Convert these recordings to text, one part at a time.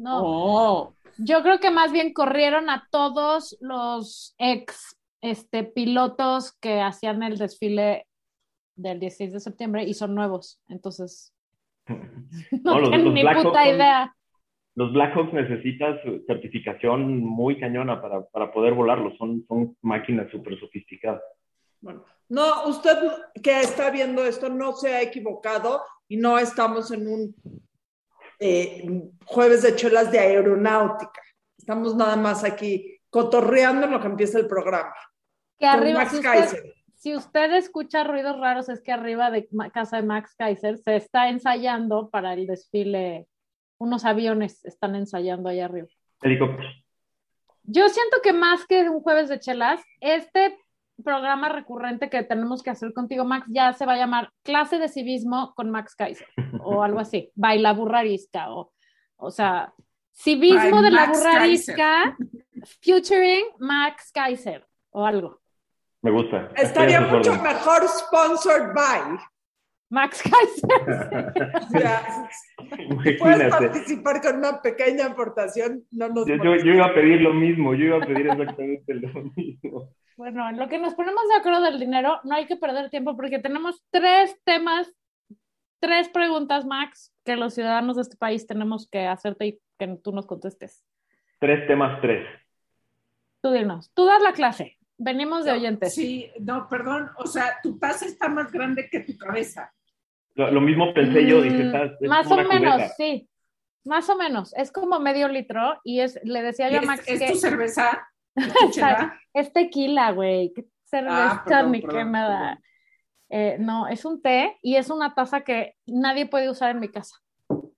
No. Oh. Yo creo que más bien corrieron a todos los ex este, pilotos que hacían el desfile del 16 de septiembre y son nuevos. Entonces, no, los- tienen los ni Black puta Hawks son- idea. Los Blackhawks necesitas certificación muy cañona para, para poder volarlos. Son, son máquinas súper sofisticadas. Bueno, no, usted que está viendo esto no se ha equivocado y no estamos en un eh, jueves de chelas de aeronáutica. Estamos nada más aquí cotorreando en lo que empieza el programa. Que arriba, Max si usted, Kaiser. si usted escucha ruidos raros, es que arriba de casa de Max Kaiser se está ensayando para el desfile. Unos aviones están ensayando allá arriba. Helicópteros. Yo siento que más que un jueves de chelas, este programa recurrente que tenemos que hacer contigo, Max, ya se va a llamar clase de civismo con Max Kaiser o algo así, baila burrarisca o, o sea, civismo By de la burrarisca featuring Max Kaiser o algo. Me gusta. Estaría mucho mejor sponsored by. Max Kaiser. Si puedes participar con una pequeña aportación, no nos Yo, yo iba a pedir lo mismo, yo iba a pedir exactamente lo mismo. Bueno, en lo que nos ponemos de acuerdo del dinero, no hay que perder tiempo porque tenemos tres temas, tres preguntas, Max, que los ciudadanos de este país tenemos que hacerte y que tú nos contestes. Tres temas, tres. Tú dinos, tú das la clase, venimos de oyentes. Sí, no, perdón. O sea, tu taza está más grande que tu cabeza. Lo, lo mismo pensé yo, dije, Mm, estás. es más o menos, cubeta. sí. Más o menos. Es como medio litro y es, le decía ¿Y yo a ¿Es, Max es que tu cerveza? ¿Es tequila, güey. Qué cerveza Ah, ni perdón. Eh, no, es un té y es una taza que nadie puede usar en mi casa.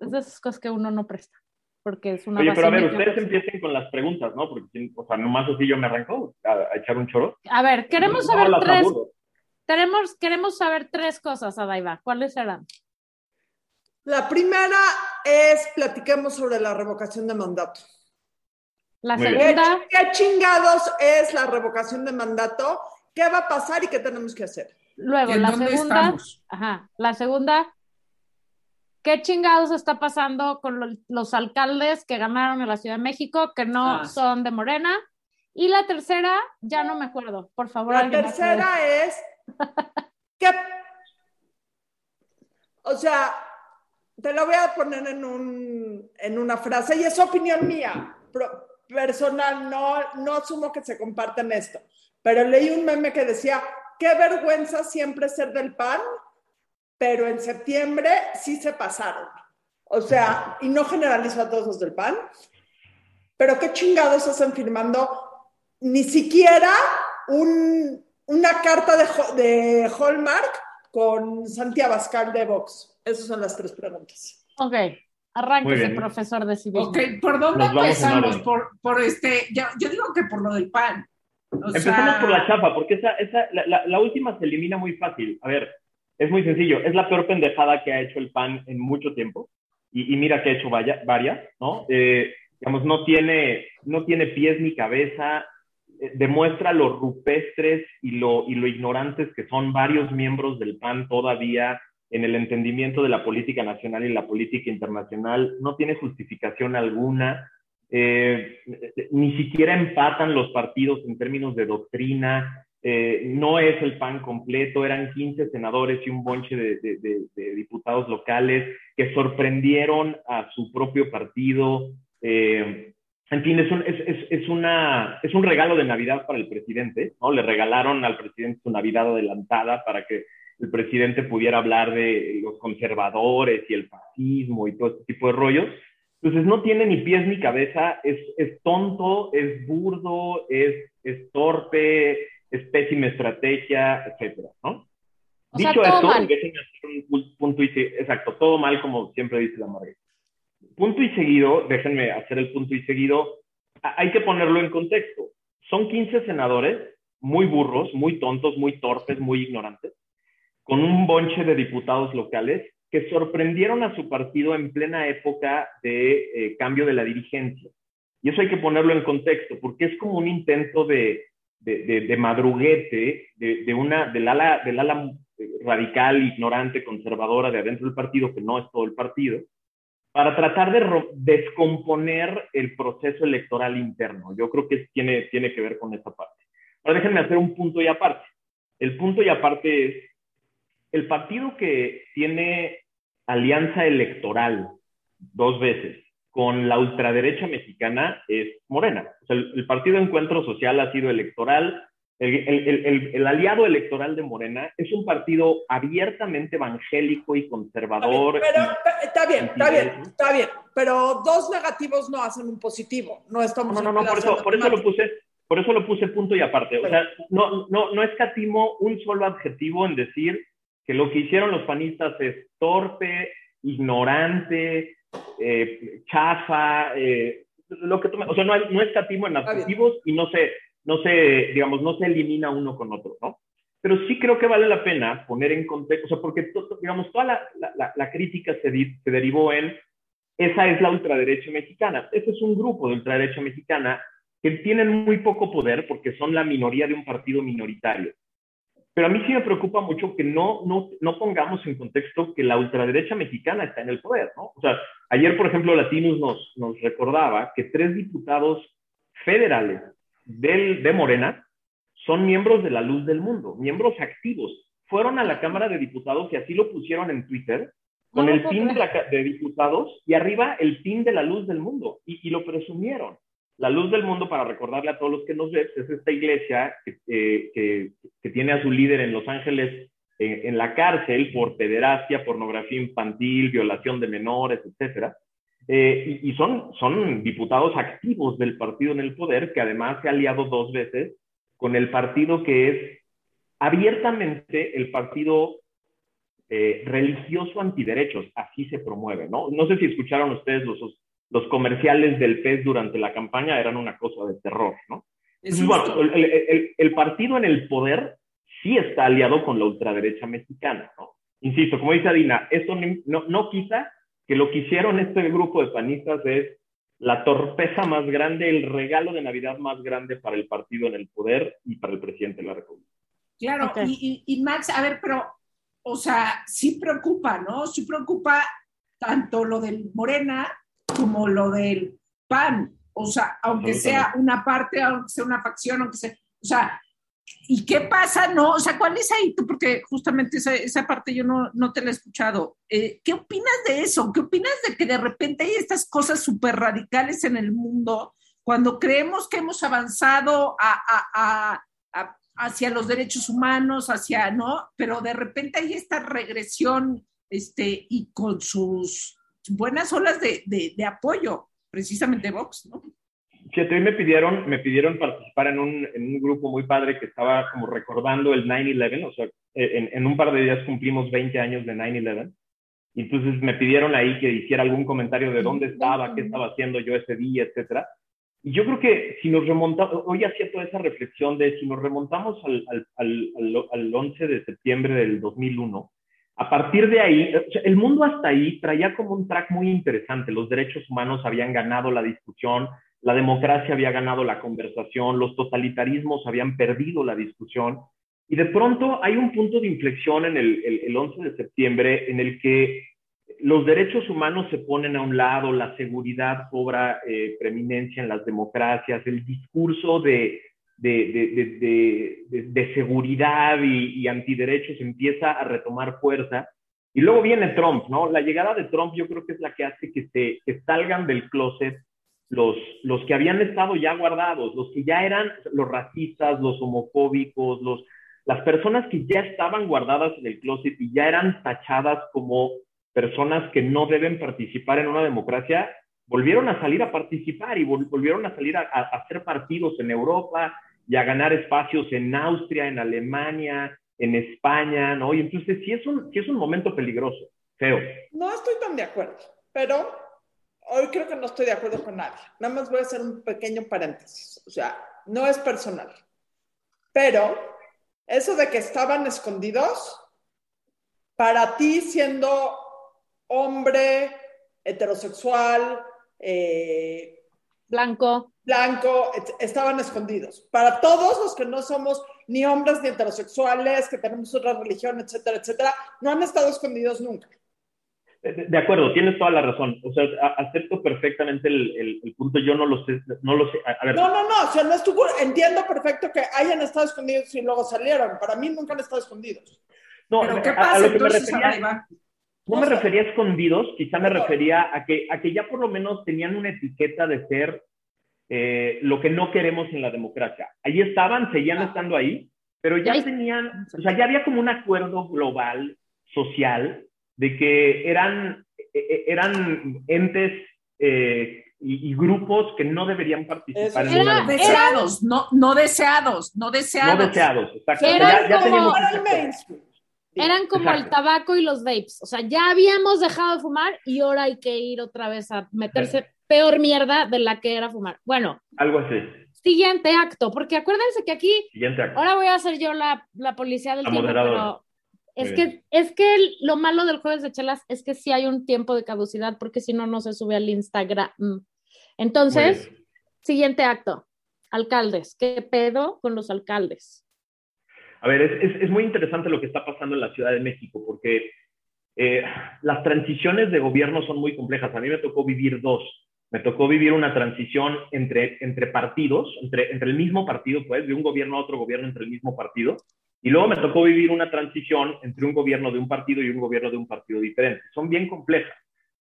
Es de esas cosas que uno no presta. Porque es una Oye, pero a ver, ustedes empiecen con las preguntas, ¿no? Porque, o sea, nomás así yo me arrancó a, a echar un choro. A ver, queremos saber tres, tenemos, queremos saber tres cosas, Adaiva. ¿Cuáles serán? La primera es platiquemos sobre la revocación de mandato. La Muy bien. ¿Qué, segunda, qué chingados es la revocación de mandato? ¿Qué va a pasar y qué tenemos que hacer? luego ¿Y en la segunda, ajá, la segunda, ¿qué chingados está pasando con lo- los alcaldes que ganaron en la Ciudad de México que no Ah. son de Morena? Y la tercera, ya no me acuerdo, por favor. La tercera es que, o sea, te lo voy a poner en, un, en una frase y es opinión mía, pro- personal, no, no asumo que se comparten esto, pero leí un meme que decía, qué vergüenza siempre ser del PAN, pero en septiembre sí se pasaron. O sea, y no generalizo a todos los del PAN, pero qué chingados hacen firmando ni siquiera un, una carta de, de Hallmark con Santi Abascal de Vox. Esas son las tres preguntas. Ok, arránquese, profesor de civismo. Ok, ¿por dónde empezamos? Por, por este, yo, yo digo que por lo del pan. O Empezamos sea, por la chapa, porque esa, esa, la, la- la última se elimina muy fácil. A ver, es muy sencillo. Es la peor pendejada que ha hecho el PAN en mucho tiempo. Y, y mira que ha hecho vaya- varias, ¿no? Eh, digamos, no tiene, no tiene pies ni cabeza. eh, demuestra lo rupestres y lo, y lo ignorantes que son varios miembros del PAN todavía en el entendimiento de la política nacional y la política internacional. No tiene justificación alguna. Eh, ni siquiera empatan los partidos en términos de doctrina, eh, no es el PAN completo, eran 15 senadores y un bonche de, diputados locales que sorprendieron a su propio partido. eh, en fin, es un, es una, es un regalo de Navidad para el presidente, ¿no? Le regalaron al presidente su Navidad adelantada para que el presidente pudiera hablar de los conservadores y el fascismo y todo este tipo de rollos. Entonces no tiene ni pies ni cabeza, es, es tonto, es burdo, es, es torpe, es pésima estrategia, etcétera, ¿no? O sea, Dicho todo esto, déjenme hacer un pu- punto y exacto, todo mal como siempre dice la Margarita. Punto y seguido, déjenme hacer el punto y seguido, hay que ponerlo en contexto. Son 15 senadores muy burros, muy tontos, muy torpes, muy ignorantes, con un bonche de diputados locales que sorprendieron a su partido en plena época de eh, cambio de la dirigencia. Y eso hay que ponerlo en contexto, porque es como un intento de, de, de- de madruguete de, de una, del, ala, del ala radical, ignorante, conservadora de adentro del partido, que no es todo el partido, para tratar de descomponer el proceso electoral interno. Yo creo que tiene, tiene que ver con esa parte. Ahora déjenme hacer un punto y aparte. El punto y aparte es, el partido que tiene alianza electoral dos veces con la ultraderecha mexicana es Morena. O sea, el, Partido Encuentro Social ha sido electoral. El, aliado electoral de Morena es un partido abiertamente evangélico y conservador. Pero, está bien, está bien, está bien. Pero dos negativos no hacen un positivo. No estamos. No, no, no, por eso, por eso lo puse. Por eso lo puse punto y aparte. O sea, no, no, no escatimo un solo adjetivo en decir que lo que hicieron los panistas es torpe, ignorante, eh, chafa, eh, lo que o sea, no, no escatimo en adjetivos y no se, no se, digamos, no se elimina uno con otro, ¿no? Pero sí creo que vale la pena poner en contexto, o sea, porque, digamos, toda la, la, la crítica se, se, derivó en, esa es la ultraderecha mexicana. Ese es un grupo de ultraderecha mexicana que tienen muy poco poder porque son la minoría de un partido minoritario. Pero a mí sí me preocupa mucho que no, no, no pongamos en contexto que la ultraderecha mexicana está en el poder, ¿no? O sea, ayer, por ejemplo, Latinos nos, nos recordaba que tres diputados federales del, de Morena son miembros de la luz del mundo, miembros activos. Fueron a la Cámara de Diputados y así lo pusieron en Twitter con el pin de, de, diputados y arriba el pin de la luz del mundo y, y lo presumieron. La Luz del Mundo, para recordarle a todos los que nos ven, es esta iglesia que, eh, tiene a su líder en Los Ángeles eh, en la cárcel por pederastia, pornografía infantil, violación de menores, etc. Eh, y, son, son diputados activos del partido en el poder, que además se ha aliado dos veces con el partido que es abiertamente el partido religioso antiderechos, así se promueve, ¿no? No sé si escucharon ustedes los, los comerciales del pez durante la campaña eran una cosa de terror, ¿no? bueno, el, partido en el poder sí está aliado con la ultraderecha mexicana, ¿no? Insisto, como dice Adina, esto no, no quita que lo que hicieron este grupo de panistas es la torpeza más grande, el regalo de Navidad más grande para el partido en el poder y para el presidente de la República. Claro, y, y, Max, a ver, pero, o sea, sí preocupa, ¿no? Sí preocupa tanto lo del Morena como lo del PAN, o sea, aunque sea una parte, aunque sea una facción, aunque sea, o sea, ¿y qué pasa? No, o sea, ¿cuál es ahí tú? Porque justamente esa, esa parte yo no, no, te la he escuchado. Eh, ¿Qué opinas de eso? ¿Qué opinas de que de repente hay estas cosas súper radicales en el mundo cuando creemos que hemos avanzado a, a, a, hacia los derechos humanos, hacia, ¿no? Pero de repente hay esta regresión, este, y con sus buenas olas de, de, apoyo, precisamente Vox, ¿no? Fíjate, hoy me pidieron, me pidieron participar en un, en un grupo muy padre que estaba como recordando el 9-11, o sea, en, en, un par de días cumplimos 20 años de 9-11, y entonces me pidieron ahí que hiciera algún comentario de dónde estaba, qué estaba haciendo yo ese día, etcétera. Y yo creo que si nos remontamos, hoy hacía toda esa reflexión de si nos remontamos al, al, al, al 11 de septiembre del 2001, a partir de ahí, el mundo hasta ahí traía como un track muy interesante. Los derechos humanos habían ganado la discusión, la democracia había ganado la conversación, los totalitarismos habían perdido la discusión. Y de pronto hay un punto de inflexión en el, 11 de septiembre en el que los derechos humanos se ponen a un lado, la seguridad cobra eh, preeminencia en las democracias, el discurso de de, de, de, seguridad y, y, antiderechos empieza a retomar fuerza. Y luego viene Trump, ¿no? La llegada de Trump yo creo que es la que hace que, se, que salgan del closet los, los que habían estado ya guardados, los que ya eran los racistas, los homofóbicos, los, las personas que ya estaban guardadas en el closet y ya eran tachadas como personas que no deben participar en una democracia, volvieron a salir a participar y volvieron a salir a, a hacer partidos en Europa, y a ganar espacios en Austria, en Alemania, en España, ¿no? Y entonces sí es un, sí es un momento peligroso, feo. No estoy tan de acuerdo, pero hoy creo que no estoy de acuerdo con nadie. Nada más voy a hacer un pequeño paréntesis. O sea, no es personal. Pero eso de que estaban escondidos, para ti siendo hombre, heterosexual, eh, blanco, blanco, estaban escondidos. Para todos los que no somos ni hombres ni heterosexuales, que tenemos otra religión, etcétera, etcétera, no han estado escondidos nunca. De, acuerdo, tienes toda la razón. O sea, acepto perfectamente el, el, punto. Yo no lo sé. No, lo sé. A, ver. no, no, no. O sea, no estuvo. Entiendo perfecto que hayan estado escondidos y luego salieron. Para mí nunca han estado escondidos. No, ¿Pero qué pasa? A, lo que me refería, no me refería a escondidos, quizá me refería a que, a que ya por lo menos tenían una etiqueta de ser eh, lo que no queremos en la democracia. Ahí estaban, seguían ah. estando ahí, pero ya tenían, o sea, ya había como un acuerdo global, social, de que eran, e, e, eran entes eh, y, grupos que no deberían participar en la deseados, no, no deseados, no deseados. No deseados, exacto. Eran como, eran como el tabaco y los vapes. O sea, ya habíamos dejado de fumar y ahora hay que ir otra vez a meterse peor mierda de la que era fumar. Bueno. Algo así. Siguiente acto, porque acuérdense que aquí, ahora voy a ser yo la, la policía del tiempo, pero es que, es que lo malo del jueves de chelas es que sí hay un tiempo de caducidad, porque si no, no se sube al Instagram. Entonces, siguiente acto, alcaldes, ¿qué pedo con los alcaldes? A ver, es, es, muy interesante lo que está pasando en la Ciudad de México, porque eh, las transiciones de gobierno son muy complejas. A mí me tocó vivir dos me tocó vivir una transición entre, entre partidos, entre, entre el mismo partido, pues, de un gobierno a otro gobierno entre el mismo partido. Y luego me tocó vivir una transición entre un gobierno de un partido y un gobierno de un partido diferente. Son bien complejas,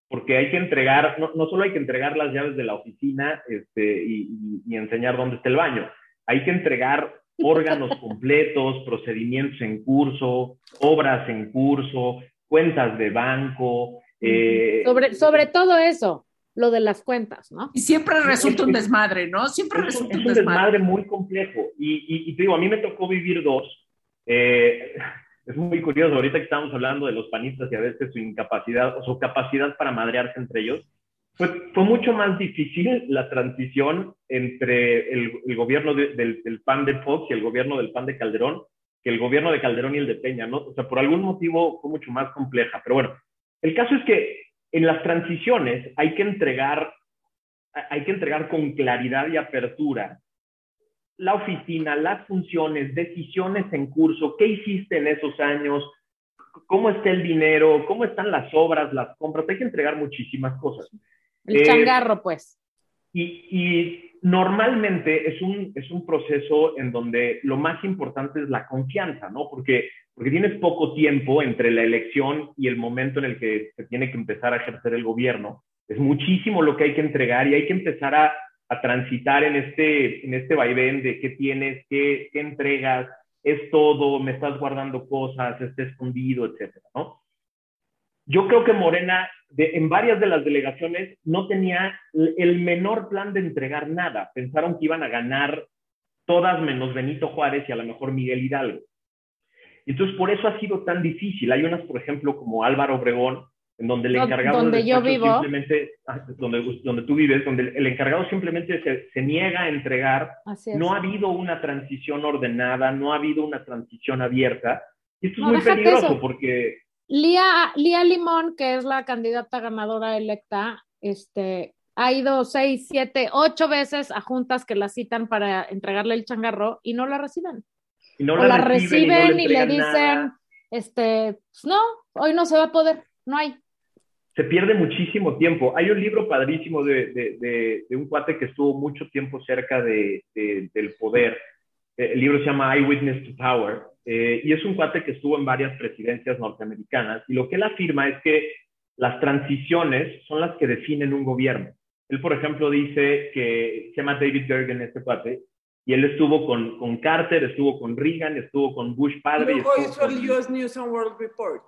porque hay que entregar, no, no solo hay que entregar las llaves de la oficina este, y, y, enseñar dónde está el baño, hay que entregar órganos completos, procedimientos en curso, obras en curso, cuentas de banco. Eh, sobre, sobre todo eso lo de las cuentas, ¿no? Y siempre resulta un desmadre, ¿no? Siempre resulta un, desmadre. muy complejo. Y, y, te digo, a mí me tocó vivir dos. Eh, es muy curioso, ahorita que estamos hablando de los panistas y a veces su incapacidad o su capacidad para madrearse entre ellos, fue, mucho más difícil la transición entre el, el gobierno del, del, PAN de Fox y el gobierno del PAN de Calderón que el gobierno de Calderón y el de Peña, ¿no? O sea, por algún motivo fue mucho más compleja. Pero bueno, el caso es que en las transiciones hay que entregar, hay que entregar con claridad y apertura la oficina, las funciones, decisiones en curso, qué hiciste en esos años, cómo está el dinero, cómo están las obras, las compras, hay que entregar muchísimas cosas. El eh, changarro, pues. Y, y, normalmente es un, es un proceso en donde lo más importante es la confianza, ¿no? Porque, porque tienes poco tiempo entre la elección y el momento en el que se tiene que empezar a ejercer el gobierno. Es muchísimo lo que hay que entregar y hay que empezar a, a transitar en este, en este vaivén de qué tienes, qué, qué entregas, es todo, me estás guardando cosas, está escondido, etcétera, ¿no? Yo creo que Morena en varias de las delegaciones no tenía el menor plan de entregar nada. Pensaron que iban a ganar todas menos Benito Juárez y a lo mejor Miguel Hidalgo. Entonces, por eso ha sido tan difícil. Hay unas, por ejemplo, como Álvaro Obregón, en donde el encargado donde yo vivo. simplemente, ah, donde, donde tú vives, donde el encargado simplemente se, se niega a entregar. No ha habido una transición ordenada, no ha habido una transición abierta. Y esto es muy peligroso porque Lía, Lía Limón, que es la candidata ganadora electa, este, ha ido seis, siete, ocho veces a juntas que la citan para entregarle el changarro y no la reciben. Y no la, reciben, y, le dicen, este, pues no, hoy no se va a poder, no hay. Se pierde muchísimo tiempo. Hay un libro padrísimo de, de, de, un cuate que estuvo mucho tiempo cerca del poder. El libro se llama Eyewitness to Power eh, y es un cuate que estuvo en varias presidencias norteamericanas y lo que él afirma es que las transiciones son las que definen un gobierno. Él, por ejemplo, dice que se llama David Gergen, este cuate, y él estuvo con, con Carter, estuvo con Reagan, estuvo con Bush padre. Luego hizo el US News and World Report.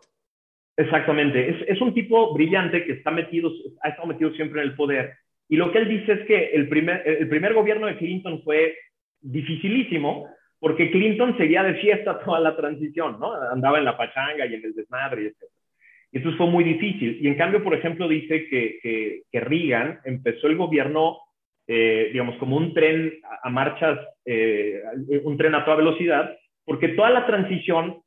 Exactamente, es, es, un tipo brillante que está metido, ha estado metido siempre en el poder. Y lo que él dice es que el primer, el primer gobierno de Clinton fue dificilísimo, porque Clinton seguía de fiesta toda la transición, ¿no? Andaba en la pachanga y en el desmadre etc. Y entonces fue muy difícil. Y en cambio, por ejemplo, dice que, que, Reagan empezó el gobierno, eh, digamos, como un tren a, marchas, eh, un tren a toda velocidad, porque toda la transición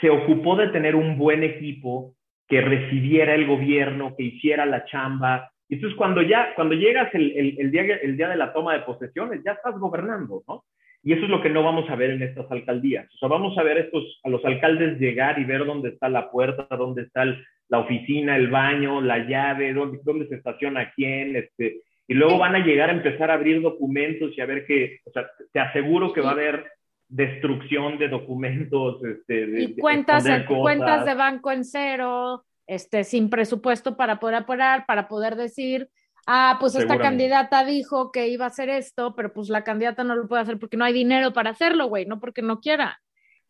se ocupó de tener un buen equipo que recibiera el gobierno, que hiciera la chamba. Y entonces cuando ya, cuando llegas el, el, el, día, el día de la toma de posesiones, ya estás gobernando, ¿no? Y eso es lo que no vamos a ver en estas alcaldías. O sea, vamos a ver estos, a los alcaldes llegar y ver dónde está la puerta, dónde está la oficina, el baño, la llave, dónde, dónde se estaciona quién, este, y luego van a llegar a empezar a abrir documentos y a ver que, o sea, te aseguro que va a haber destrucción de documentos, este, de, y cuentas, cuentas de banco en cero, este, sin presupuesto para poder apurar, para poder decir, ah, pues esta candidata dijo que iba a hacer esto, pero pues la candidata no lo puede hacer porque no hay dinero para hacerlo, güey, no porque no quiera.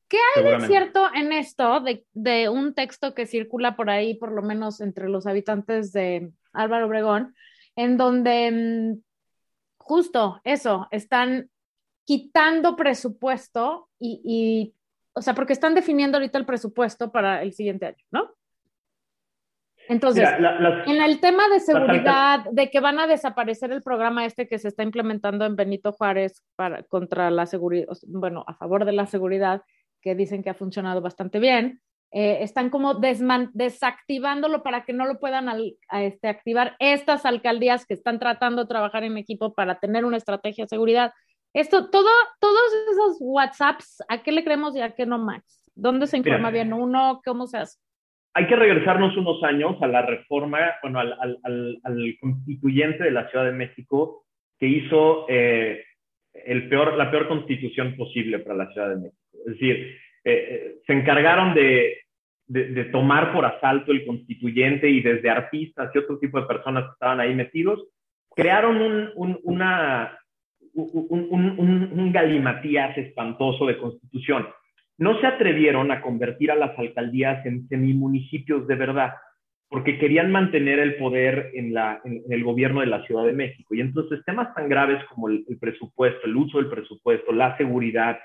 ¿Qué hay de cierto en esto de, de, un texto que circula por ahí, por lo menos entre los habitantes de Álvaro Obregón, en donde mm, justo eso, están quitando presupuesto y, o sea, porque están definiendo ahorita el presupuesto para el siguiente año, ¿no? Entonces, en el tema de seguridad, de que van a desaparecer el programa este que se está implementando en Benito Juárez para, contra la seguridad, bueno, a favor de la seguridad, que dicen que ha funcionado bastante bien, eh, están como desactivándolo para que no lo puedan este, activar estas alcaldías que están tratando de trabajar en equipo para tener una estrategia de seguridad. Esto, todo, todos esos WhatsApps, ¿a qué le creemos y a qué no, Max? ¿Dónde se informa bien uno? ¿Cómo se hace? Hay que regresarnos unos años a la reforma, bueno, al, al, al, constituyente de la Ciudad de México que hizo eh, el peor, la peor constitución posible para la Ciudad de México. Es decir, eh, eh, se encargaron de, de, tomar por asalto el constituyente y desde artistas y otro tipo de personas que estaban ahí metidos, crearon un, un, una, un, un, galimatías espantoso de constitución. No se atrevieron a convertir a las alcaldías en semimunicipios de verdad, porque querían mantener el poder en, el gobierno de la Ciudad de México. Y entonces temas tan graves como el presupuesto, el uso del presupuesto, la seguridad,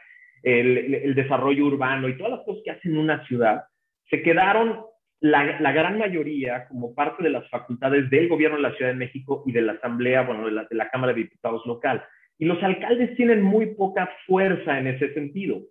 el, desarrollo urbano y todas las cosas que hacen una ciudad, se quedaron la, gran mayoría como parte de las facultades del gobierno de la Ciudad de México y de la Asamblea, bueno, de la Cámara de Diputados local. Y los alcaldes tienen muy poca fuerza en ese sentido.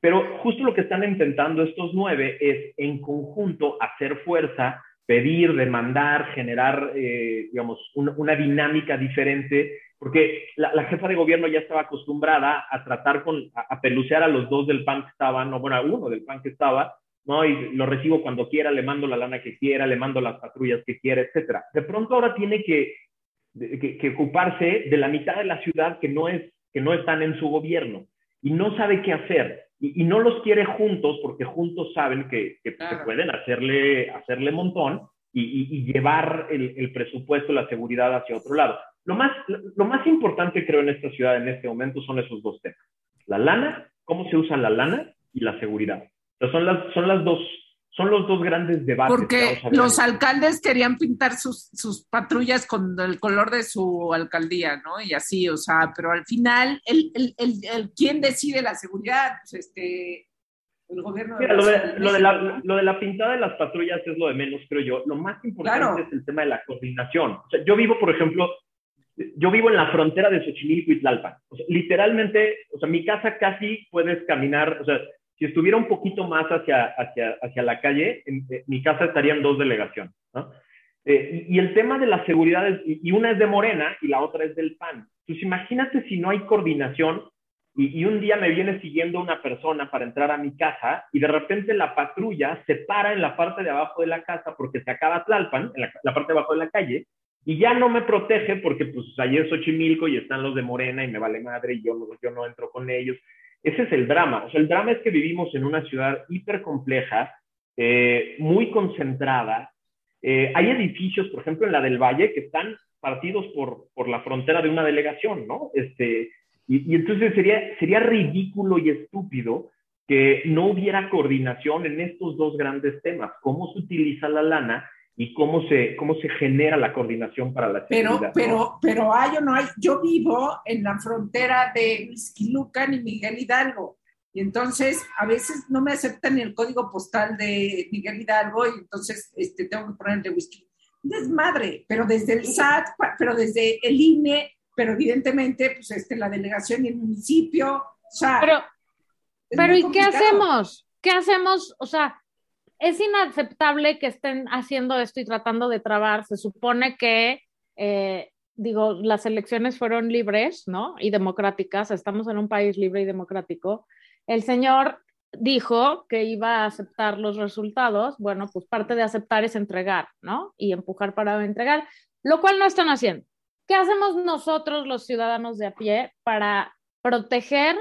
Pero justo lo que están intentando estos nueve es en conjunto hacer fuerza, pedir, demandar, generar, eh, digamos, una dinámica diferente porque la, jefa de gobierno ya estaba acostumbrada a tratar con, a, pelucear a los dos del PAN que estaban, no, bueno, a uno del PAN que estaba, ¿no? Y lo recibo cuando quiera, le mando la lana que quiera, le mando las patrullas que quiera, etcétera. De pronto ahora tiene que, que, ocuparse de la mitad de la ciudad que no, es, que no están en su gobierno y no sabe qué hacer. Y, no los quiere juntos porque juntos saben que, que pueden hacerle, hacerle montón y, y llevar el, el presupuesto, la seguridad hacia otro lado. Lo más, lo más importante, creo, en esta ciudad en este momento son esos dos temas. La lana, cómo se usa la lana y la seguridad. son, las, son, las dos, son los dos grandes debates. Porque los alcaldes querían pintar sus, sus, patrullas con el color de su alcaldía, ¿no? Y así, o sea, pero al final, el, el, el, ¿quién decide la seguridad? Pues este, el gobierno de, lo, de, lo, de la, lo, de, la, pintada de las patrullas es lo de menos, creo yo. Lo más importante es el tema de la coordinación. O sea, yo vivo, por ejemplo, yo vivo en la frontera de Xochimilco y Tlalpan. literalmente, o sea, mi casa casi puedes caminar, o sea, si estuviera un poquito más hacia, hacia, hacia la calle, en, eh, mi casa estaría en dos delegaciones. Eh, y, el tema de la seguridad, es, y, una es de Morena y la otra es del PAN. Pues imagínate si no hay coordinación y, un día me viene siguiendo una persona para entrar a mi casa y de repente la patrulla se para en la parte de abajo de la casa porque se acaba Tlalpan, en la, parte de abajo de la calle, y ya no me protege porque pues allí es Xochimilco y están los de Morena y me vale madre y yo, yo no entro con ellos. Ese es el drama. O sea, el drama es que vivimos en una ciudad hiper compleja, eh, muy concentrada. Eh, hay edificios, por ejemplo, en la del Valle, que están partidos por, por la frontera de una delegación, ¿no? Este, y, y, entonces sería, sería ridículo y estúpido que no hubiera coordinación en estos dos grandes temas, cómo se utiliza la lana y cómo se, cómo se genera la coordinación para la seguridad. Pero, pero, pero hay o no hay, yo vivo en la frontera de Lucan y Miguel Hidalgo, y entonces a veces no me aceptan el código postal de Miguel Hidalgo, y entonces este, tengo que ponerle whisky. Desmadre, pero desde el SAT, pero desde el INE, pero evidentemente, pues este, la delegación y el municipio, o sea. Pero, pero ¿y qué hacemos? ¿Qué hacemos? O sea, es inaceptable que estén haciendo esto y tratando de trabar. Se supone que eh, digo, las elecciones fueron libres, ¿no? Y democráticas, estamos en un país libre y democrático. El señor dijo que iba a aceptar los resultados. Bueno, pues parte de aceptar es entregar, ¿no? Y empujar para entregar, lo cual no están haciendo. ¿Qué hacemos nosotros, los ciudadanos de a pie, para proteger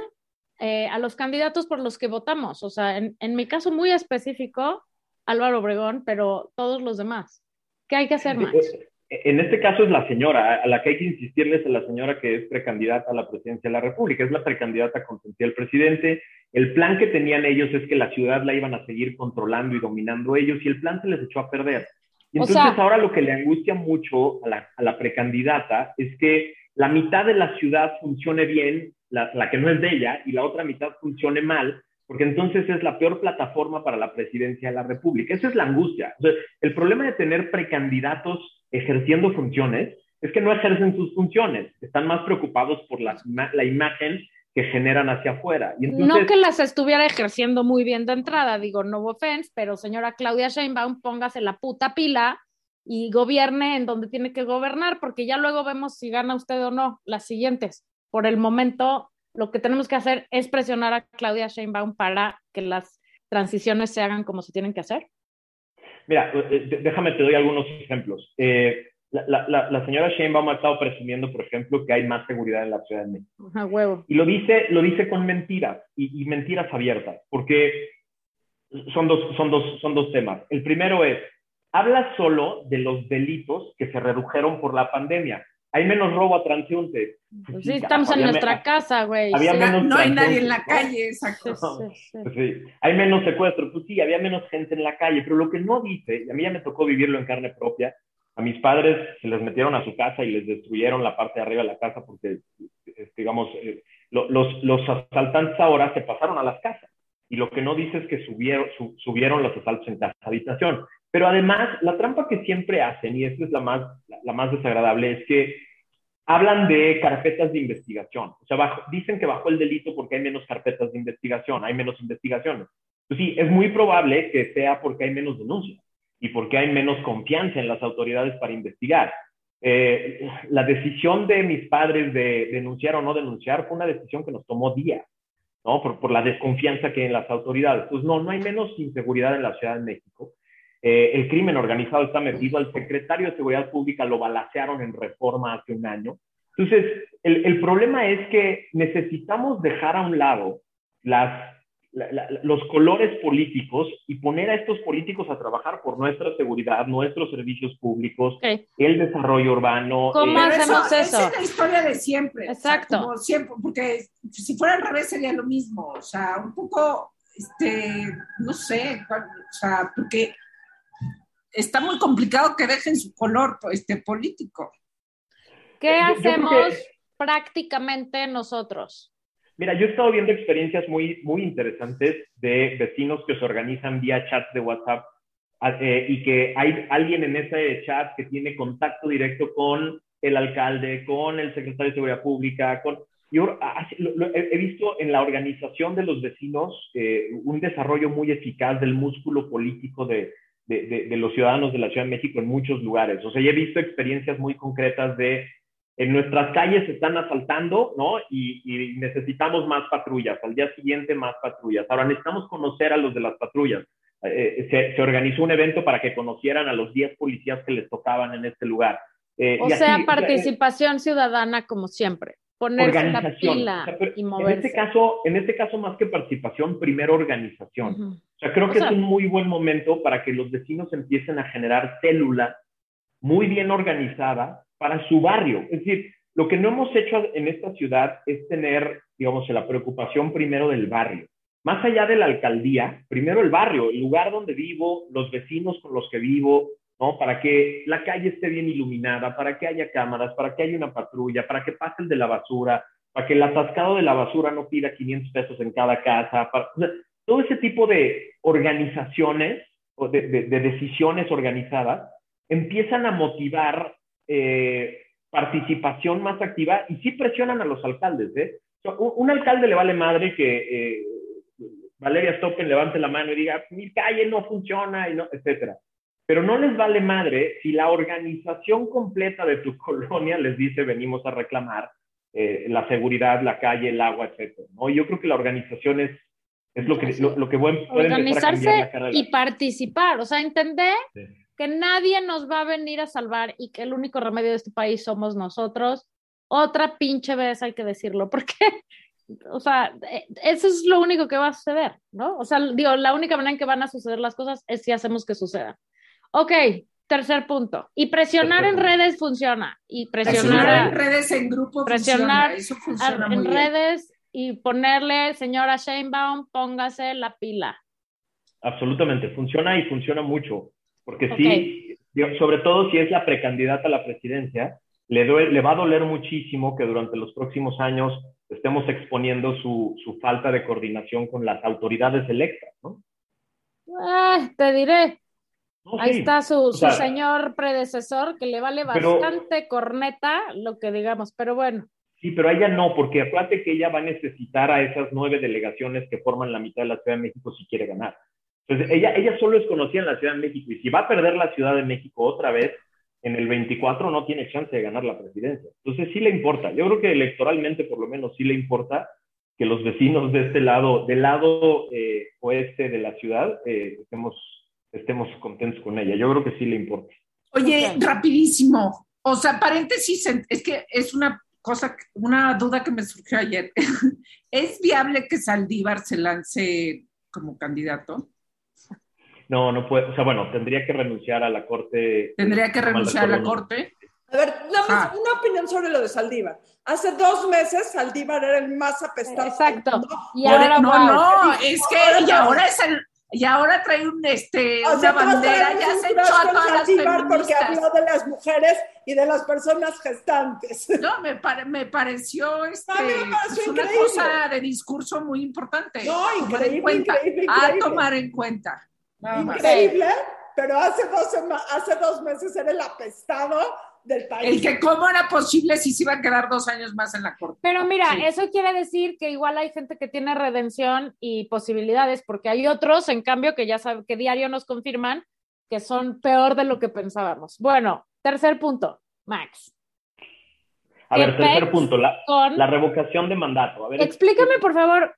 eh, a los candidatos por los que votamos? O sea, en, en mi caso muy específico, Álvaro Obregón, pero todos los demás. ¿Qué hay que hacer, Max? En este caso es la señora, a la que hay que insistirles a la señora que es precandidata a la presidencia de la República, es la precandidata consentida del presidente. El plan que tenían ellos es que la ciudad la iban a seguir controlando y dominando ellos, y el plan se les echó a perder. Y entonces ahora lo que le angustia mucho a la, a la, precandidata es que la mitad de la ciudad funcione bien, la, la que no es de ella, y la otra mitad funcione mal, porque entonces es la peor plataforma para la presidencia de la República. Esa es la angustia. O sea, el problema de tener precandidatos ejerciendo funciones es que no ejercen sus funciones, están más preocupados por la, la imagen que generan hacia afuera. Y entonces, no que las estuviera ejerciendo muy bien de entrada, digo, no offense, pero señora Claudia Sheinbaum, póngase la puta pila y gobierne en donde tiene que gobernar, porque ya luego vemos si gana usted o no las siguientes. Por el momento, lo que tenemos que hacer es presionar a Claudia Sheinbaum para que las transiciones se hagan como se tienen que hacer. Mira, eh, déjame te doy algunos ejemplos. Eh, la, la, la, señora Sheinbaum ha estado presumiendo, por ejemplo, que hay más seguridad en la Ciudad de México. A huevo. Y lo dice, lo dice con mentiras y, y, mentiras abiertas, porque son dos, son, dos, son dos temas. El primero es, habla solo de los delitos que se redujeron por la pandemia hay menos robo a transeúnte. Pues sí, estamos en nuestra casa, güey. Había menos no hay nadie en la calle, exacto. Sí, Hay menos secuestros, pues sí, había menos gente en la calle, pero lo que no dice, y a mí ya me tocó vivirlo en carne propia, a mis padres se les metieron a su casa y les destruyeron la parte de arriba de la casa porque, digamos, eh, los, los asaltantes ahora se pasaron a las casas. Y lo que no dice es que subieron, subieron los asaltos en casa habitación. Pero además, la trampa que siempre hacen, y esta es la más, la, más desagradable, es que hablan de carpetas de investigación. O sea, dicen que bajó el delito porque hay menos carpetas de investigación, hay menos investigaciones. Pues sí, es muy probable que sea porque hay menos denuncias y porque hay menos confianza en las autoridades para investigar. Eh, la decisión de mis padres de denunciar o no denunciar fue una decisión que nos tomó días, ¿no? Por, por la desconfianza que hay en las autoridades. Pues no, no hay menos inseguridad en la Ciudad de México. Eh, el crimen organizado está metido. Al secretario de Seguridad Pública lo balacearon en reforma hace un año. Entonces, el, el problema es que necesitamos dejar a un lado las, la, la, los colores políticos y poner a estos políticos a trabajar por nuestra seguridad, nuestros servicios públicos, okay. el desarrollo urbano. ¿Cómo eh, hacemos eso? Esa es la historia de siempre. Exacto. O sea, como siempre, porque si fuera al revés sería lo mismo. O sea, un poco, este, no sé, o sea, porque está muy complicado que dejen su color este, político. ¿Qué hacemos que, prácticamente nosotros? Mira, yo he estado viendo experiencias muy, muy interesantes de vecinos que se organizan vía chats de WhatsApp eh, y que hay alguien en ese chat que tiene contacto directo con el alcalde, con el secretario de Seguridad Pública, con... Yo he visto en la organización de los vecinos eh, un desarrollo muy eficaz del músculo político de, de, de, de, los ciudadanos de la Ciudad de México en muchos lugares. O sea, ya he visto experiencias muy concretas de en nuestras calles se están asaltando, ¿no? Y, y, necesitamos más patrullas. Al día siguiente, más patrullas. Ahora necesitamos conocer a los de las patrullas. Eh, se, se, organizó un evento para que conocieran a los 10 policías que les tocaban en este lugar. Eh, o sea, así, participación eh, ciudadana como siempre. Ponerse la pila o sea, y moverse. En este, caso, en este caso, más que participación, primero organización. Uh -huh. O sea, creo O que sea- es un muy buen momento para que los vecinos empiecen a generar células muy bien organizadas para su barrio. Es decir, lo que no hemos hecho en esta ciudad es tener, digamos, la preocupación primero del barrio. Más allá de la alcaldía, primero el barrio, el lugar donde vivo, los vecinos con los que vivo, ¿no? Para que la calle esté bien iluminada, para que haya cámaras, para que haya una patrulla, para que pase el de la basura, para que el atascado de la basura no pida 500 pesos en cada casa. Para, o sea, todo ese tipo de organizaciones de decisiones organizadas empiezan a motivar eh, participación más activa y sí presionan a los alcaldes. ¿eh? O sea, un, un, alcalde le vale madre que eh, Valeria Stoppen levante la mano y diga, mi calle no funciona, y no, etcétera. pero no les vale madre si la organización completa de tu colonia les dice venimos a reclamar eh, la seguridad, la calle, el agua, etc. ¿no? Yo creo que la organización es, es lo que, lo, que puede Organizarse y participar, o sea, entender que nadie nos va a venir a salvar y que el único remedio de este país somos nosotros. Otra pinche vez hay que decirlo, porque o sea, eh, eso es lo único que va a suceder, ¿no? O sea, digo, la única manera en que van a suceder las cosas es si hacemos que sucedan. Ok, tercer punto. Y presionar en redes funciona. Y presionar en redes en grupo presionar Eso funciona en redes y ponerle, señora Sheinbaum, póngase la pila. Absolutamente, funciona y funciona mucho. Porque sí, sobre todo si es la precandidata a la presidencia, le, le va a doler muchísimo que durante los próximos años estemos exponiendo su, su falta de coordinación con las autoridades electas, ¿no? Ah, te diré, Ahí está su, señor predecesor que le vale bastante corneta lo que digamos, pero bueno. Sí, pero a ella no, porque acuérdate que ella va a necesitar a esas nueve delegaciones que forman la mitad de la Ciudad de México si quiere ganar. Entonces, ella, ella solo es conocida en la Ciudad de México y si va a perder la Ciudad de México otra vez, en el 24 no tiene chance de ganar la presidencia. Entonces, sí le importa. Yo creo que electoralmente, por lo menos, sí le importa que los vecinos de este lado, del lado eh, oeste de la ciudad, eh, estemos estemos contentos con ella. Yo creo que sí le importa. Oye, rapidísimo. O sea, paréntesis, es que es una cosa, una duda que me surgió ayer. ¿Es viable que Saldívar se lance como candidato? No, no puede, o sea, bueno, tendría que renunciar a la corte. ¿Tendría que renunciar a la corte? A ver, ah. una opinión sobre lo de Saldívar. Hace dos meses Saldívar era el más apestado. Exacto. Y ahora, no, no, es que y ahora es el, y ahora trae un, este, una bandera, ya se echó a todas las feministas. Porque habló de las mujeres y de las personas gestantes. No, me, me pareció, este, pues, una cosa de discurso muy importante. No, increíble, increíble, A tomar en cuenta. Increíble, pero hace dos, hace dos meses era el apestado del país. El que cómo era posible si se iba a quedar dos años más en la corte. Pero mira, eso quiere decir que igual hay gente que tiene redención y posibilidades, porque hay otros, en cambio, que ya saben que diario nos confirman que son peor de lo que pensábamos. Bueno, tercer punto, Max. A ver, tercer punto, la, la, revocación de mandato. A ver, explícame, por favor,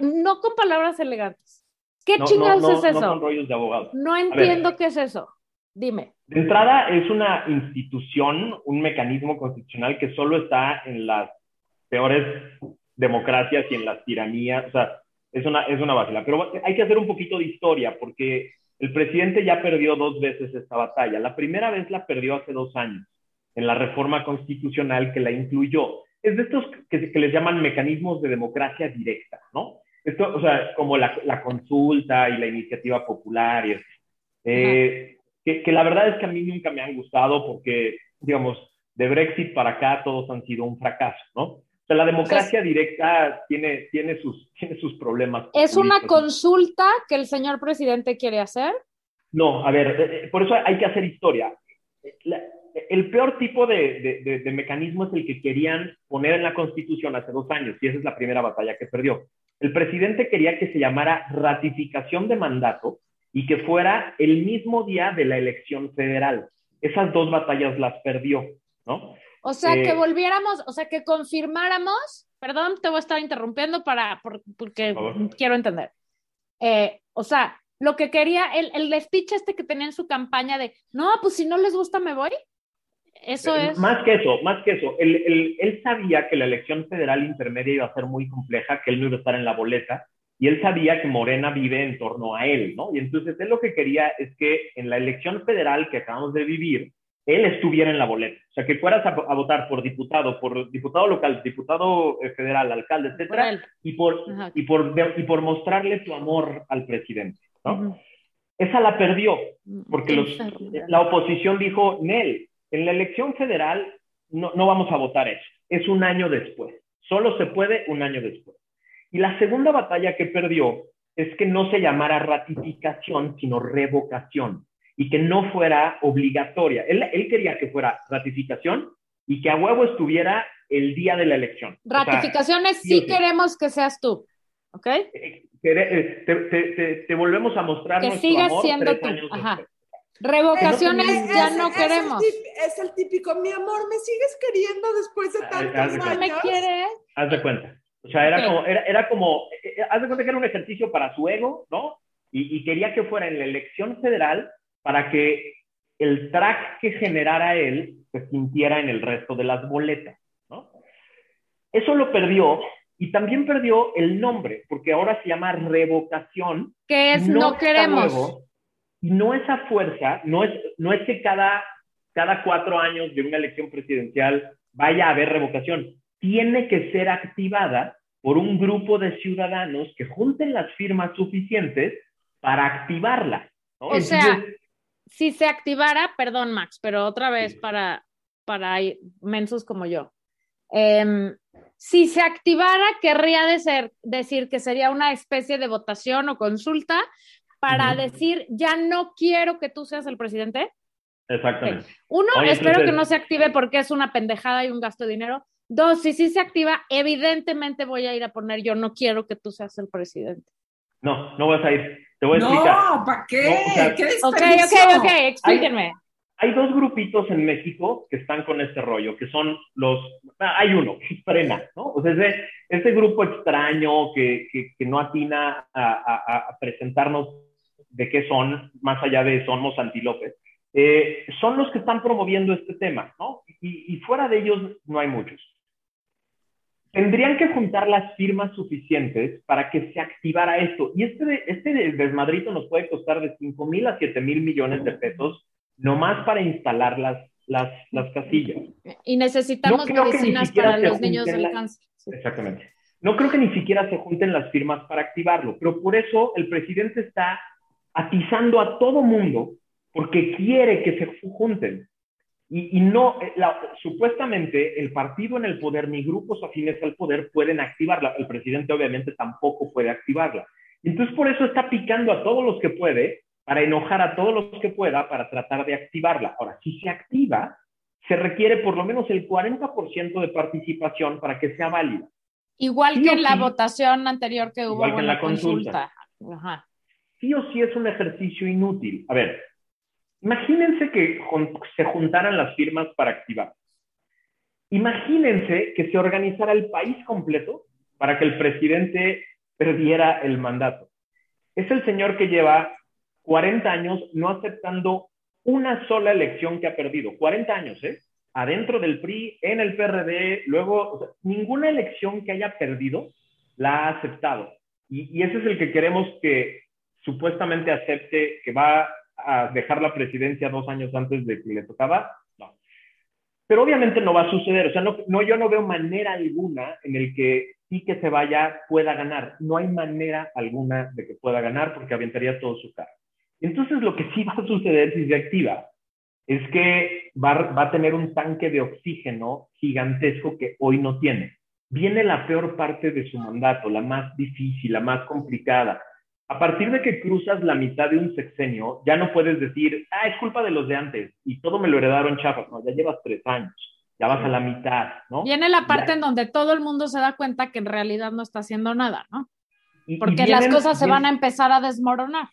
no con palabras elegantes. ¿Qué chingados es eso? No con rollos de. No entiendo qué es eso. Dime. De entrada, es una institución, un mecanismo constitucional que solo está en las peores democracias y en las tiranías. O sea, es una, es una vacila. Pero hay que hacer un poquito de historia porque el presidente ya perdió dos veces esta batalla. La primera vez la perdió hace dos años en la reforma constitucional que la incluyó. Es de estos que, que les llaman mecanismos de democracia directa, ¿no? Esto, o sea, como la, la consulta y la iniciativa popular y eh, que, la verdad es que a mí nunca me han gustado porque, digamos, de Brexit para acá todos han sido un fracaso, ¿no? O sea, la democracia directa tiene, tiene, sus, tiene sus problemas. ¿Es una consulta que el señor presidente quiere hacer? No, a ver, eh, eh, por eso hay que hacer historia. El peor tipo de, de, de, mecanismo es el que querían poner en la Constitución hace dos años, y esa es la primera batalla que perdió. El presidente quería que se llamara ratificación de mandato, y que fuera el mismo día de la elección federal. Esas dos batallas las perdió, ¿no? O sea, que eh, volviéramos, o sea, que confirmáramos, perdón, te voy a estar interrumpiendo para, porque quiero entender. Eh, o sea, lo que quería, el, el speech este que tenía en su campaña de, no, pues si no les gusta me voy, eso eh, es. Más que eso, más que eso. Él, él, sabía que la elección federal intermedia iba a ser muy compleja, que él no iba a estar en la boleta, y él sabía que Morena vive en torno a él, ¿no? Y entonces él lo que quería es que en la elección federal que acabamos de vivir, él estuviera en la boleta. O sea, que fueras a, votar por diputado, por diputado local, diputado eh, federal, alcalde, etcétera, y por, y, por, y por mostrarle tu amor al presidente, ¿no? Esa la perdió, porque los, la oposición dijo, Nel, en la elección federal no, no vamos a votar eso, es un año después, solo se puede un año después. Y la segunda batalla que perdió es que no se llamara ratificación, sino revocación, y que no fuera obligatoria. Él, quería que fuera ratificación y que a huevo estuviera el día de la elección. Ratificaciones sí queremos que seas tú, ¿ok? Eh, eh, te, volvemos a mostrar que nuestro sigas amor siendo tú. Ajá. Revocaciones Es- ya es- no es queremos. el Es el típico, mi amor, ¿me sigues queriendo después de tantos de ¿No cuenta. me años? quiere? Haz de cuenta. O sea, era como, era, era como, eh, eh, haz de cuenta que era un ejercicio para su ego, ¿no? Y, y quería que fuera en la elección federal para que el track que generara él se sintiera en el resto de las boletas, ¿no? Eso lo perdió y también perdió el nombre, porque ahora se llama revocación. Que es no, está queremos. nuevo, y no esa fuerza, no es, no es que cada, cada cuatro años de una elección presidencial vaya a haber revocación. Tiene que ser activada por un grupo de ciudadanos que junten las firmas suficientes para activarla. ¿no? O sea, Entonces, Si se activara, perdón Max, pero otra vez para, para mensos como yo. Em, si se activara, querría decir, decir que sería una especie de votación o consulta para decir, ya no quiero que tú seas el presidente. exactamente. Uno, Oye, espero entonces- que no se active porque es una pendejada y un gasto de dinero. Dos, si sí se activa, evidentemente voy a ir a poner, yo no quiero que tú seas el presidente. No, no vas a ir. Te voy a explicar. No, ¿para qué? No, o sea, ¿Qué Ok, ok, ok, explíquenme. Hay dos grupitos en México que están con este rollo, que son los... ah, Hay uno, Frena, ¿no? O sea, ese, ese grupo extraño que, que, que no atina a, a- a presentarnos de qué son, más allá de somos antílopes, eh, son los que están promoviendo este tema, ¿no? Y, y fuera de ellos no hay muchos. Tendrían que juntar las firmas suficientes para que se activara esto. Y este, este de- desmadrito nos puede costar de 5 mil a 7 mil millones de pesos nomás para instalar las, las, las casillas. Y necesitamos No medicinas para los niños del la- cáncer. Exactamente. No creo que ni siquiera se junten las firmas para activarlo, pero por eso el presidente está atizando a todo mundo porque quiere que se junten. Y, y no, eh, la- supuestamente el partido en el poder ni grupos afines al poder pueden activarla. El presidente obviamente tampoco puede activarla. Entonces por eso está picando a todos los que puede, para enojar a todos los que pueda, para tratar de activarla. Ahora, si se activa, se requiere por lo menos el 40% de participación para que sea válida. Igual Sí que en la sí. votación anterior que hubo Igual que en la, la consulta. consulta. Ajá. Sí o sí es un ejercicio inútil. A ver, imagínense que se juntaran las firmas para activar. Imagínense que se organizara el país completo para que el presidente perdiera el mandato. Es el señor que lleva 40 años no aceptando una sola elección que ha perdido. 40 años, ¿eh? Adentro del PRI, en el PRD, luego, o sea, ninguna elección que haya perdido la ha aceptado. Y, y ese es el que queremos que supuestamente acepte que va a dejar la presidencia dos años antes de que le tocaba. No. Pero obviamente no va a suceder. O sea, no, no, yo no veo manera alguna en el que sí que se vaya pueda ganar. No hay manera alguna de que pueda ganar porque aventaría todo su cara. Entonces lo que sí va a suceder si se activa es que va, va a tener un tanque de oxígeno gigantesco que hoy no tiene. Viene la peor parte de su mandato, la más difícil, la más complicada. A partir de que cruzas la mitad de un sexenio, ya no puedes decir, ah, es culpa de los de antes y todo me lo heredaron chafas. No, ya llevas tres años, ya vas a la mitad, ¿no? Viene la parte Ya. en donde todo el mundo se da cuenta que en realidad no está haciendo nada, ¿no? Y- y Porque las cosas se van a empezar a desmoronar.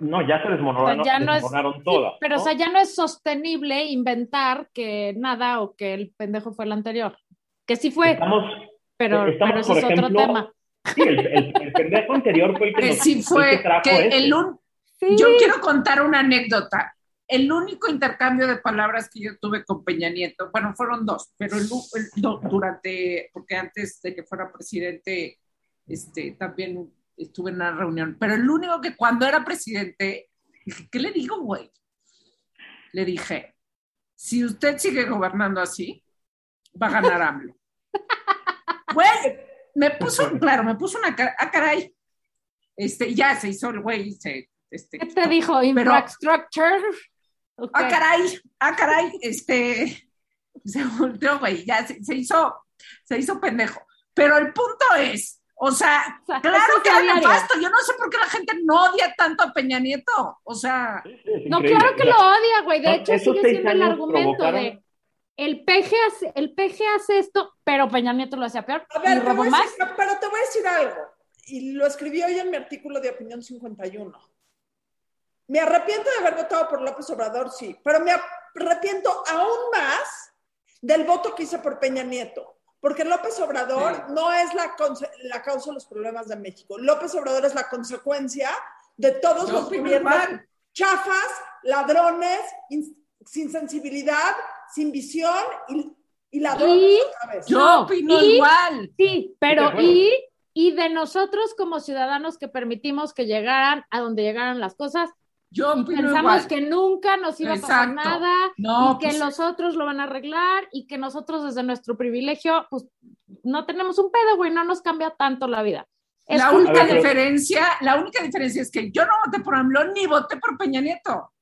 No, ya se O sea, desmoronaron, ya no es, desmoronaron sí, todas. pero ¿no? o sea, ya no es sostenible inventar que nada o que el pendejo fue el anterior. Que sí fue, Estamos, pero, estamos, pero ese por es otro tema. Sí, el, el- el pendejo anterior fue el que, nos- sí fue el que trajo que este. el un- Sí. yo quiero contar una anécdota. El único intercambio de palabras que yo tuve con Peña Nieto, bueno, fueron dos, pero el, do- durante, porque antes de que fuera presidente, este, también estuve en una reunión, pero el único que cuando era presidente, dije, ¿qué le digo, güey? Le dije, si usted sigue gobernando así, va a ganar AMLO. Güey, me puso, claro, me puso una cara, ah, caray. Este, ya se hizo el güey, se, este, ¿Qué te dijo? Infrastructure. Ok. Ah, caray, ah, caray, este, se volteó, güey, ya se, se hizo, se hizo pendejo. Pero el punto es, o sea, O sea, claro eso que era nefasto, yo no sé por qué la gente no odia tanto a Peña Nieto, o sea, No, claro que lo odia, güey. De son- hecho, esos sigue siendo el argumento provocaron- de el PG, hace, el PG hace esto, pero Peña Nieto lo hacía peor. A y ver, te voy a más. decir- pero te voy a decir algo. Y lo escribí hoy en mi artículo de Opinión 51. Me arrepiento de haber votado por López Obrador, sí, pero me arrepiento aún más del voto que hice por Peña Nieto. Porque López Obrador no es la, la, causa de los problemas de México. López Obrador es la consecuencia de todos los gobiernos chafas, ladrones, sin sensibilidad, sin visión y, y ladrones otra vez. Yo opino igual. Sí, pero y, y de nosotros como ciudadanos que permitimos que llegaran a donde llegaran las cosas, yo pensamos que nunca nos iba a pasar nada y que pues los otros lo van a arreglar y que nosotros desde nuestro privilegio, pues no tenemos un pedo, güey, no nos cambia tanto la vida. la única diferencia, la única diferencia es que yo no voté por AMLO ni voté por Peña Nieto.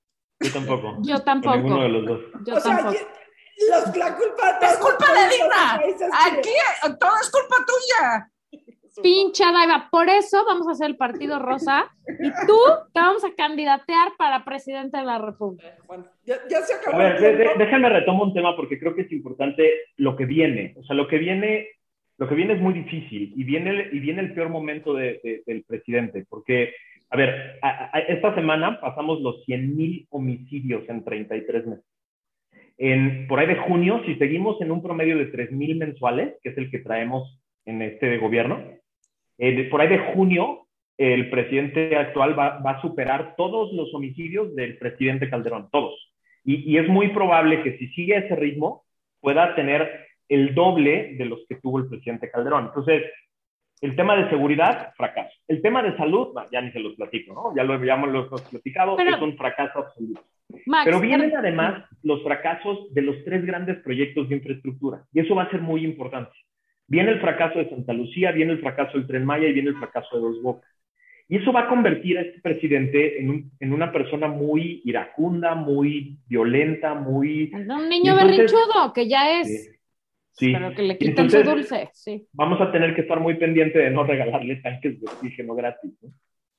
Yo tampoco. Yo tampoco. ninguno de los dos. Yo o tampoco. Sea, la culpa es culpa de Dina. Aquí todo es culpa tuya pincha Daiva. Por eso vamos a hacer el Partido Rosa y tú te vamos a candidatear para presidente de la República. Bueno, ya, se acabó. A ver, déjame retomo un tema porque creo que es importante lo que viene. O sea, lo que viene, lo que viene es muy difícil y viene, y viene el peor momento de, del presidente. Porque, a ver, esta semana pasamos los 100 mil homicidios en 33 meses. En, por ahí de junio, si seguimos en un promedio de 3 mil mensuales, que es el que traemos en este gobierno, eh, por ahí de junio, el presidente actual va, a superar todos los homicidios del presidente Calderón, todos. Y, es muy probable que si sigue ese ritmo, pueda tener el doble de los que tuvo el presidente Calderón. Entonces, el tema de seguridad, fracaso. El tema de salud, ya ni se los platico, ¿no? Ya lo habíamos platicado, es un fracaso absoluto. pero vienen además los fracasos de los tres grandes proyectos de infraestructura, y eso va a ser muy importante. Viene el fracaso de Santa Lucía, viene el fracaso del Tren Maya y viene el fracaso de Dos Bocas. Y eso va a convertir a este presidente en, una persona muy iracunda, muy violenta, muy... Un niño berrinchudo, que ya es... Sí. Pero que le quiten su dulce, sí. Vamos a tener que estar muy pendiente de no regalarle tanques de oxígeno gratis.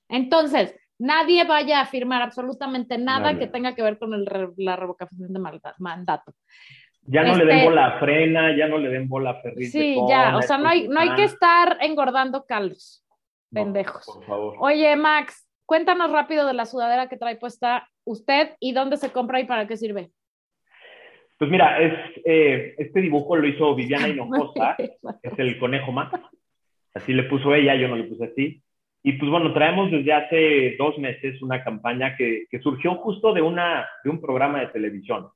Entonces, nadie vaya a firmar absolutamente nada que tenga que ver con la revocación de mandato. Ya no le den este, bola a frena, ya no le den bola a. Sí, ya, o sea, no hay, no hay que estar engordando caldos, pendejos. por favor. Oye, Max, cuéntanos rápido de la sudadera que trae puesta usted y dónde se compra y para qué sirve. Pues mira, es, eh, este dibujo lo hizo Viviana Hinojosa, es el conejo Max. Así le puso ella, yo no le puse así. Y pues bueno, traemos desde hace dos meses una campaña que, que surgió justo de, una, de un programa de televisión.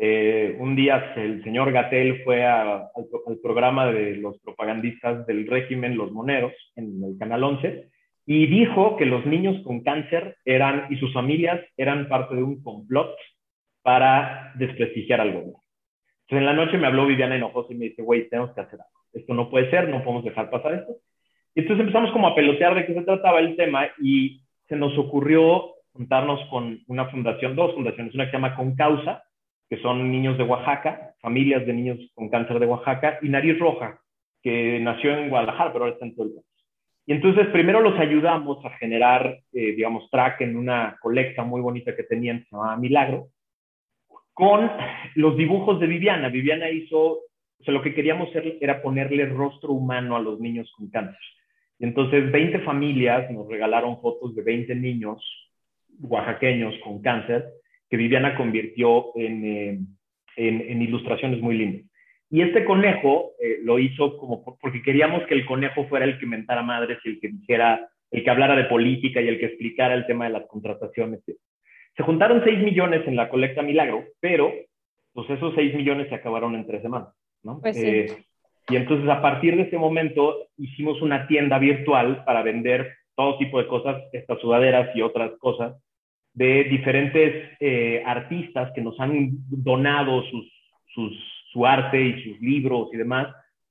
Eh, un día el señor Gatel fue al, programa de los propagandistas del régimen Los Moneros en el Canal 11 y dijo que los niños con cáncer eran y sus familias eran parte de un complot para desprestigiar al gobierno. Entonces en la noche me habló Viviana Hinojosa y me dice, güey, tenemos que hacer algo. Esto no puede ser, no podemos dejar pasar esto. Y entonces empezamos como a pelotear de qué se trataba el tema y se nos ocurrió juntarnos con una fundación, dos fundaciones, una que se llama Concausa, que son niños de Oaxaca, familias de niños con cáncer de Oaxaca, y Nariz Roja, que nació en Guadalajara, pero ahora está en país. Y entonces primero los ayudamos a generar, eh, digamos, track en una colecta muy bonita que tenían, se llamaba Milagro, con los dibujos de Viviana. Viviana hizo, o sea, lo que queríamos hacer era ponerle rostro humano a los niños con cáncer. Entonces 20 familias nos regalaron fotos de 20 niños oaxaqueños con cáncer que Viviana convirtió eh, en, en, ilustraciones muy lindas. Y este conejo eh, lo hizo como porque queríamos que el conejo fuera el que inventara madres y el que dijera, el que hablara de política y el que explicara el tema de las contrataciones. Se juntaron 6 millones en la colecta Milagro, pero pues esos 6 millones se acabaron en tres semanas, ¿no? Pues sí. Eh, y entonces a partir de ese momento hicimos una tienda virtual para vender todo tipo de cosas, estas sudaderas y otras cosas, de diferentes eh, artistas que nos han donado sus, su arte y sus libros y demás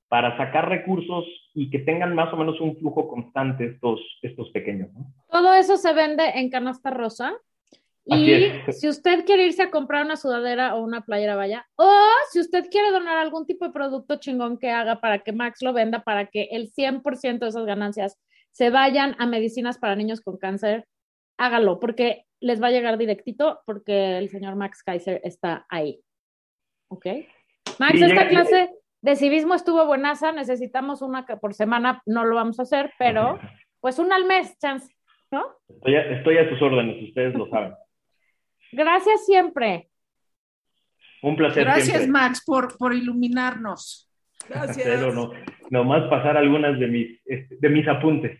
para sacar recursos y que tengan más o menos un flujo constante estos, estos pequeños. Todo eso se vende en canasta rosa. Y si usted quiere irse a comprar una sudadera o una playera, vaya. O si usted quiere donar algún tipo de producto chingón que haga para que Max lo venda, para que el 100% de esas ganancias se vayan a medicinas para niños con cáncer, hágalo, porque les va a llegar directito porque el señor Max Kaiser está ahí. ¿Ok? Max, esta clase de civismo estuvo buenaza, necesitamos una por semana, no lo vamos a hacer, pero pues una al mes, chance, ¿no? Estoy a, estoy a sus órdenes, ustedes lo saben. Gracias siempre. Un placer Gracias, siempre. Max, por, por iluminarnos. Gracias. Pero no, nomás pasar algunas de mis, este, de mis apuntes.